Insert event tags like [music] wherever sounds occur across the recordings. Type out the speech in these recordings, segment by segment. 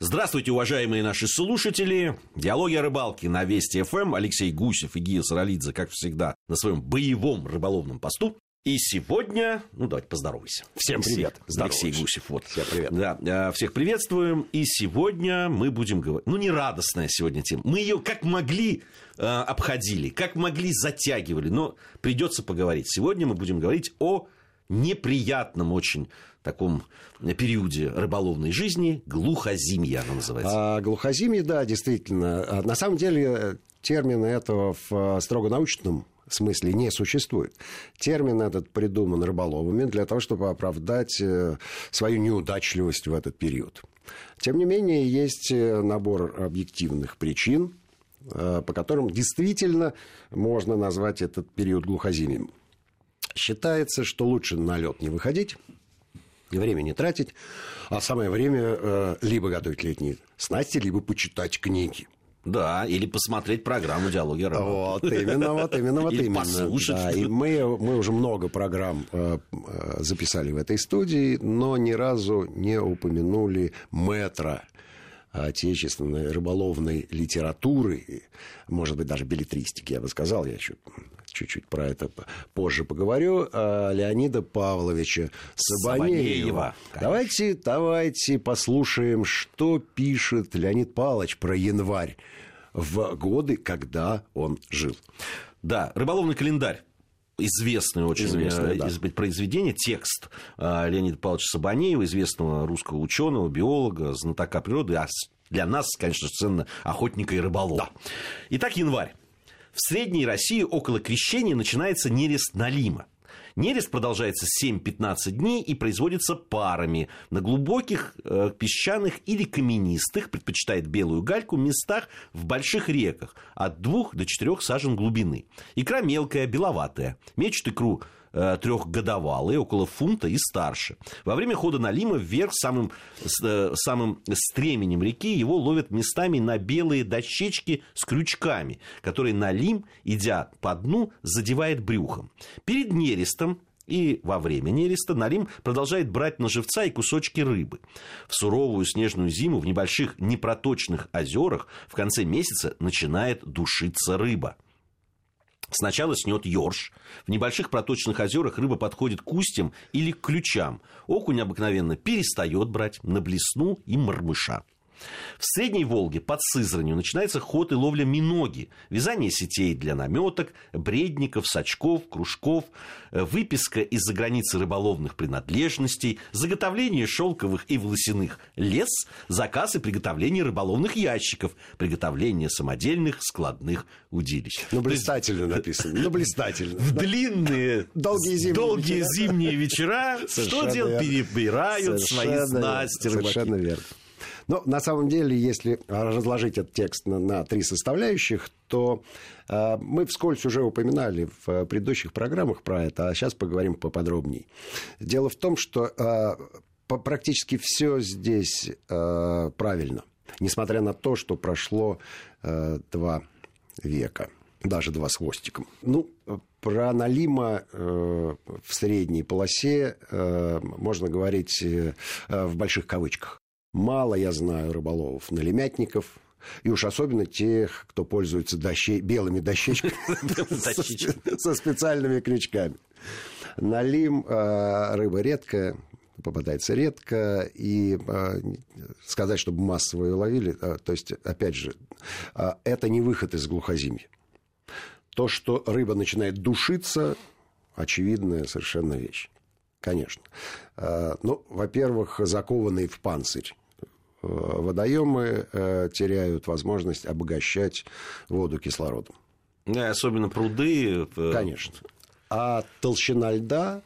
Здравствуйте, уважаемые наши слушатели. Диалоги о рыбалке на Вести ФМ. Алексей Гусев и Гия Саралидзе, как всегда, на своем боевом рыболовном посту. И сегодня, ну давайте поздоровайся. Всем привет. Алексей Гусев, вот. Всем привет. Да, э, всех приветствуем. И сегодня мы будем говорить, ну не радостная сегодня тема. Мы ее как могли э, обходили, как могли затягивали, но придется поговорить. Сегодня мы будем говорить о неприятном очень таком периоде рыболовной жизни глухозимье она называется. А, глухозимье, да, действительно. А, на самом деле термина этого в строго научном смысле не существует. Термин этот придуман рыболовами для того, чтобы оправдать э, свою неудачливость в этот период. Тем не менее, есть э, набор объективных причин, э, по которым действительно можно назвать этот период глухозимием. Считается, что лучше на лед не выходить, время не тратить, а самое время э, либо готовить летние снасти, либо почитать книги. Да, или посмотреть программу «Диалоги Вот именно, вот именно, вот или именно. послушать. Да, и мы, мы уже много программ э, э, записали в этой студии, но ни разу не упомянули метра отечественной рыболовной литературы, может быть, даже билетристики, я бы сказал, я еще чуть-чуть про это позже поговорю, а, Леонида Павловича Сабанеева. Сабанеева, Давайте, давайте послушаем, что пишет Леонид Павлович про январь в годы, когда он жил. Да, рыболовный календарь известное очень Известное, э, да. из- произведение, текст э, Леонида Павловича Сабанеева, известного русского ученого, биолога, знатока природы, а для нас, конечно, ценно охотника и рыболова. Итак, январь. В Средней России около крещения начинается нерест налима. Нерест продолжается 7-15 дней и производится парами на глубоких э, песчаных или каменистых, предпочитает белую гальку, местах в больших реках от 2 до 4 сажен глубины. Икра мелкая, беловатая. Мечут икру трехгодовалые, около фунта и старше. Во время хода налима вверх самым, э, самым стременем реки его ловят местами на белые дощечки с крючками, которые налим, идя по дну, задевает брюхом. Перед нерестом и во время нереста Налим продолжает брать на живца и кусочки рыбы. В суровую снежную зиму в небольших непроточных озерах в конце месяца начинает душиться рыба. Сначала снет ёрш. В небольших проточных озерах рыба подходит к устьям или к ключам. Окунь обыкновенно перестает брать на блесну и мормыша. В Средней Волге под Сызранью начинается ход и ловля миноги, вязание сетей для наметок, бредников, сачков, кружков, э, выписка из-за границы рыболовных принадлежностей, заготовление шелковых и волосяных лес, заказ и приготовление рыболовных ящиков, приготовление самодельных складных удилищ. Ну, блистательно написано. Ну, блистательно. В длинные, [laughs] Долгие зимние долгие вечера. зимние вечера что делают? Перебирают свои снасти рыбаки. Совершенно верно. Но на самом деле, если разложить этот текст на, на три составляющих, то э, мы вскользь уже упоминали в предыдущих программах про это, а сейчас поговорим поподробнее. Дело в том, что э, практически все здесь э, правильно, несмотря на то, что прошло э, два века, даже два с хвостиком. Ну, про налима э, в средней полосе э, можно говорить э, в больших кавычках. Мало я знаю рыболовов, налимятников, и уж особенно тех, кто пользуется дощей, белыми [laughs] дощечками со специальными крючками. Налим э, рыба редкая, попадается редко, и э, сказать, чтобы массово ее ловили, э, то есть, опять же, э, это не выход из глухозимья. То, что рыба начинает душиться, очевидная совершенно вещь. Конечно. Э, Ну, во-первых, закованные в панцирь водоемы э, теряют возможность обогащать воду кислородом. Да, особенно пруды. э, Конечно. А толщина льда,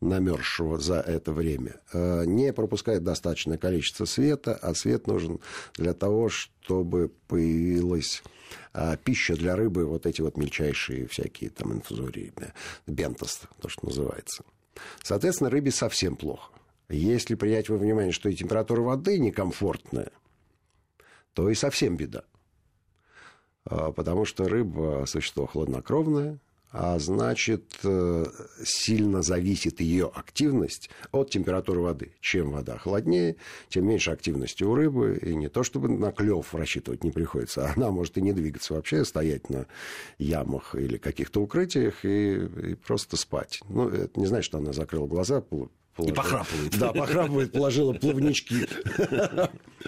намерзшего за это время, э, не пропускает достаточное количество света, а свет нужен для того, чтобы появилась э, пища для рыбы, вот эти вот мельчайшие всякие там инфузории, э, бентос, то, что называется. Соответственно, рыбе совсем плохо. Если принять во внимание, что и температура воды некомфортная, то и совсем беда. А, Потому что рыба – существо хладнокровное, а значит, э, сильно зависит ее активность от температуры воды. Чем вода холоднее, тем меньше активности у рыбы, и не то чтобы на клев рассчитывать не приходится, [laughs] она может и не двигаться вообще, стоять на ямах или каких-то укрытиях и, и просто спать. Ну, это не значит, что она закрыла глаза, положила. И похрапывает. Да, похрапывает, положила плавнички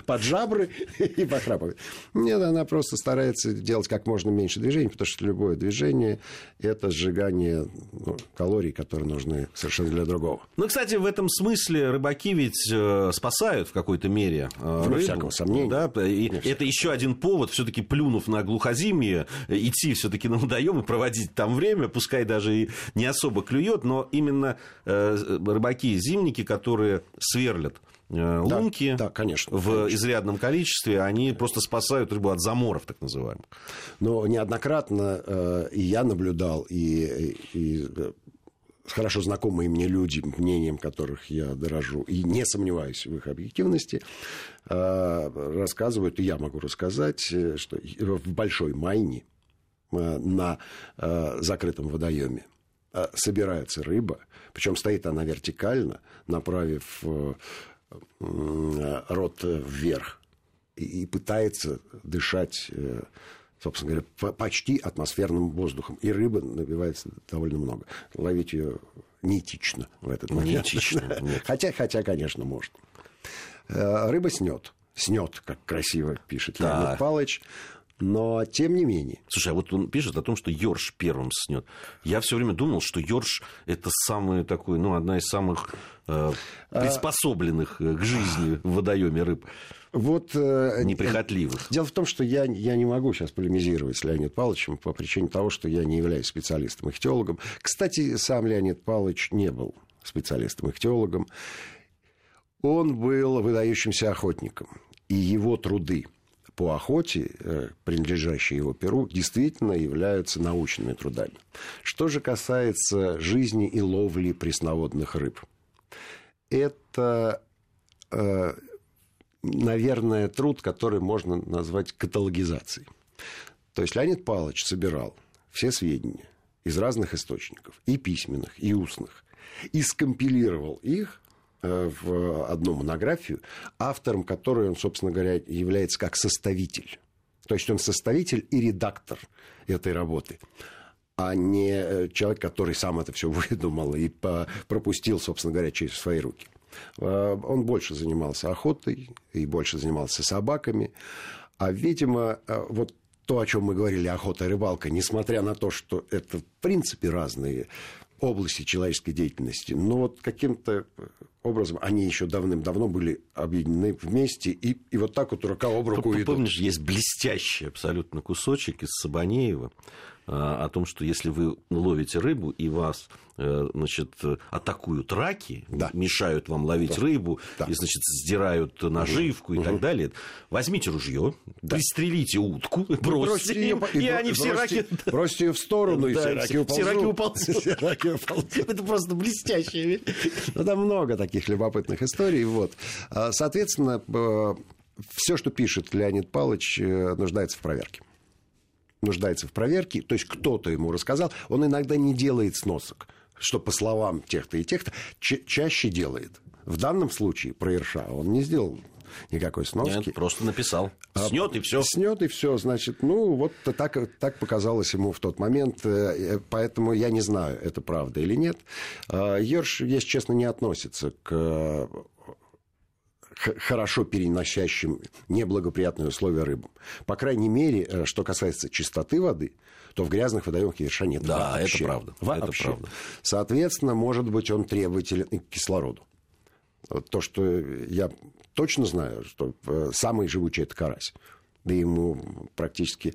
под жабры [laughs] и похрапывает. Нет, она просто старается делать как можно меньше движений, потому что любое движение – это сжигание ну, калорий, которые нужны совершенно для другого. Ну, кстати, в этом смысле рыбаки ведь э, спасают в какой-то мере э, рыбу. всякого сомнения. Да? И это еще один повод, все-таки плюнув на глухозимье, идти все-таки на водоем и проводить там время, пускай даже и не особо клюет, но именно э, рыбаки зимники, которые сверлят лунки да, да, конечно, в конечно. изрядном количестве, они просто спасают рыбу от заморов, так называемых. Но неоднократно э, и я наблюдал, и, и э, хорошо знакомые мне люди, мнением которых я дорожу, и не сомневаюсь в их объективности, э, рассказывают, и я могу рассказать, э, что в Большой Майне э, на э, закрытом водоеме э, собирается рыба, причем стоит она вертикально, направив э, рот вверх и пытается дышать э, собственно говоря, почти атмосферным воздухом. И рыба набивается довольно много. Ловить ее неэтично в этот момент. Неэтично. [laughs] Хотя, хотя, конечно, можно. Э, рыба снет. Снет, как красиво пишет да. Леонид Палыч. Но тем не менее. Слушай, а вот он пишет о том, что Йорш первым снет. Я все время думал, что Йорш это самый такой, ну, одна из самых э, а, приспособленных к жизни в водоеме рыб. Вот, э, Неприхотливых. Дело в том, что я, я не могу сейчас полемизировать с Леонидом Павловичем по причине того, что я не являюсь специалистом-ихтиологом. Кстати, сам Леонид Павлович не был специалистом-ихтиологом. Он был выдающимся охотником. И его труды – по охоте, э, принадлежащие его перу, действительно являются научными трудами. Что же касается жизни и ловли пресноводных рыб, это, э, наверное, труд, который можно назвать каталогизацией. То есть Леонид Павлович собирал все сведения из разных источников, и письменных, и устных, и скомпилировал их в одну монографию, автором которой он, собственно говоря, является как составитель. То есть он составитель и редактор этой работы а не э, человек, который сам это все [laughs] выдумал и пропустил, собственно говоря, через свои руки. Э, он больше занимался охотой и больше занимался собаками. А, видимо, вот то, о чем мы говорили, охота и рыбалка, несмотря на то, что это в принципе разные области человеческой деятельности, но вот каким-то образом они еще давным-давно были объединены вместе, и, и вот так вот рука об руку идут. Помнишь, есть блестящий абсолютно кусочек из Сабанеева, о том, что если вы ловите рыбу и вас э, значит, атакуют раки, да. мешают вам ловить да. рыбу, да. и значит, сдирают наживку угу. и так далее, возьмите ружье, да. пристрелите утку, бросьте, бросьте ее, и, и они все раки... Бросьте ее в сторону, и все раки уползут. Все раки уползут. Это просто блестящее. Ну, там много таких любопытных историй. Вот. А, соответственно, э, все, что пишет Леонид Павлович, э, нуждается в проверке нуждается в проверке, то есть кто-то ему рассказал, он иногда не делает сносок, что по словам тех-то и тех-то ча- чаще делает. В данном случае про Ирша он не сделал никакой сноски. Нет, просто написал. А снет и все. Снет и все, значит, ну вот так, так показалось ему в тот момент, э, поэтому я не знаю, это правда или нет. А, Ерш, если честно, не относится к хорошо переносящим неблагоприятные условия рыбам. По крайней мере, э, что касается чистоты воды, то в грязных водоемах ерша нет Да, вообще. это правда. Вообще. Это правда. Соответственно, может быть, он требователен к кислороду. То, что я точно знаю, что э, самый живучий – это карась да ему практически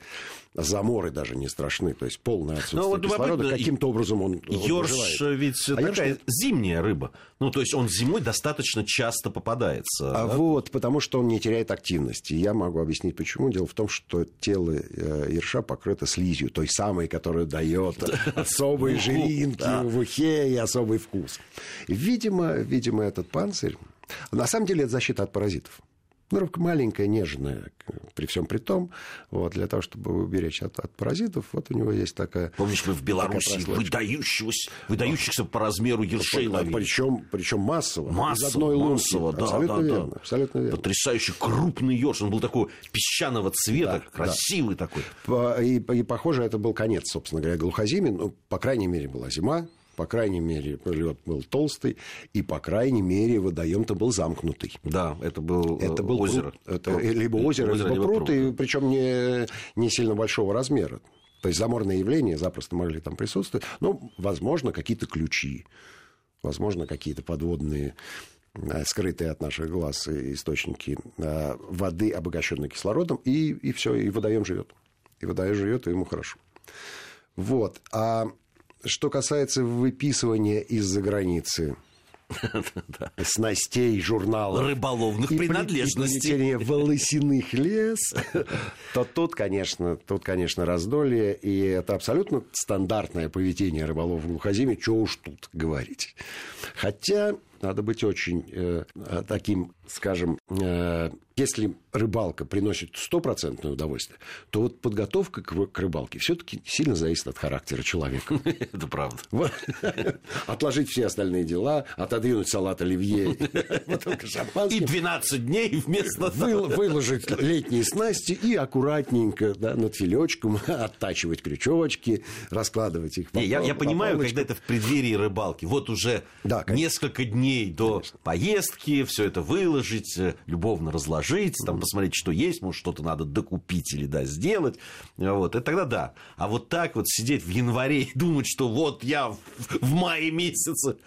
заморы даже не страшны, то есть полное отсутствие ну, вот кислорода, каким-то образом он Ёрш ведь а такая ёрш... зимняя рыба, ну, то есть он зимой достаточно часто попадается. А да? вот, потому что он не теряет активности. Я могу объяснить, почему. Дело в том, что тело э, ерша покрыто слизью, той самой, которая дает особые жиринки в ухе и особый вкус. Видимо, видимо, этот панцирь... На самом деле это защита от паразитов. Ну, рыбка маленькая, нежная, при всем при том, вот, для того, чтобы уберечь от, от паразитов, вот у него есть такая... Помнишь, мы в Беларуси выдающихся, выдающихся по размеру ершей ловили. Причем, причем массово. Массово, из одной массово, да, абсолютно, да, верно, да. абсолютно верно. Потрясающий крупный ерш, он был такой песчаного цвета, да, красивый да. такой. И, и, похоже, это был конец, собственно говоря, глухозиме. Ну, по крайней мере, была зима, по крайней мере, лед был толстый, и, по крайней мере, водоем-то был замкнутый. Да, это был, это был озеро. Это либо озеро, озеро либо, либо пруд, пруд. И, причем не, не сильно большого размера. То есть заморные явления запросто могли там присутствовать. Ну, возможно, какие-то ключи, возможно, какие-то подводные скрытые от наших глаз источники воды, обогащенной кислородом, и, и все, и водоем живет. И водоем живет, и ему хорошо. Вот. А что касается выписывания из-за границы [laughs] снастей, журналов. Рыболовных и принадлежностей. И волосяных лес, то тут, конечно, тут, конечно, раздолье. И это абсолютно стандартное поведение рыболов в глухозиме. Чего уж тут говорить. Хотя надо быть очень э, таким, скажем, э, если рыбалка приносит стопроцентное удовольствие, то вот подготовка к, к рыбалке все-таки сильно зависит от характера человека. [laughs] Это правда. [laughs] Отложить все остальные дела, отодвинуть салат оливье, [laughs] и 12 дней вместо выложить летние снасти и аккуратненько да, над филечком оттачивать крючочки, раскладывать их. Не, я, я понимаю, когда это в преддверии рыбалки. Вот уже да, несколько дней до конечно. поездки все это выложить, э, любовно разложить, там, посмотреть, что есть, может, что-то надо докупить или да, сделать. Вот, это тогда да. А вот так вот сидеть в январе и думать, что вот я в, в мае месяце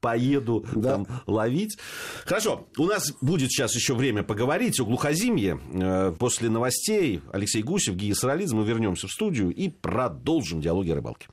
поеду да. там ловить. Хорошо, у нас будет сейчас еще время поговорить о глухозимье. Э, после новостей Алексей Гусев, Гия Саралидзе, мы вернемся в студию и продолжим диалоги о рыбалке.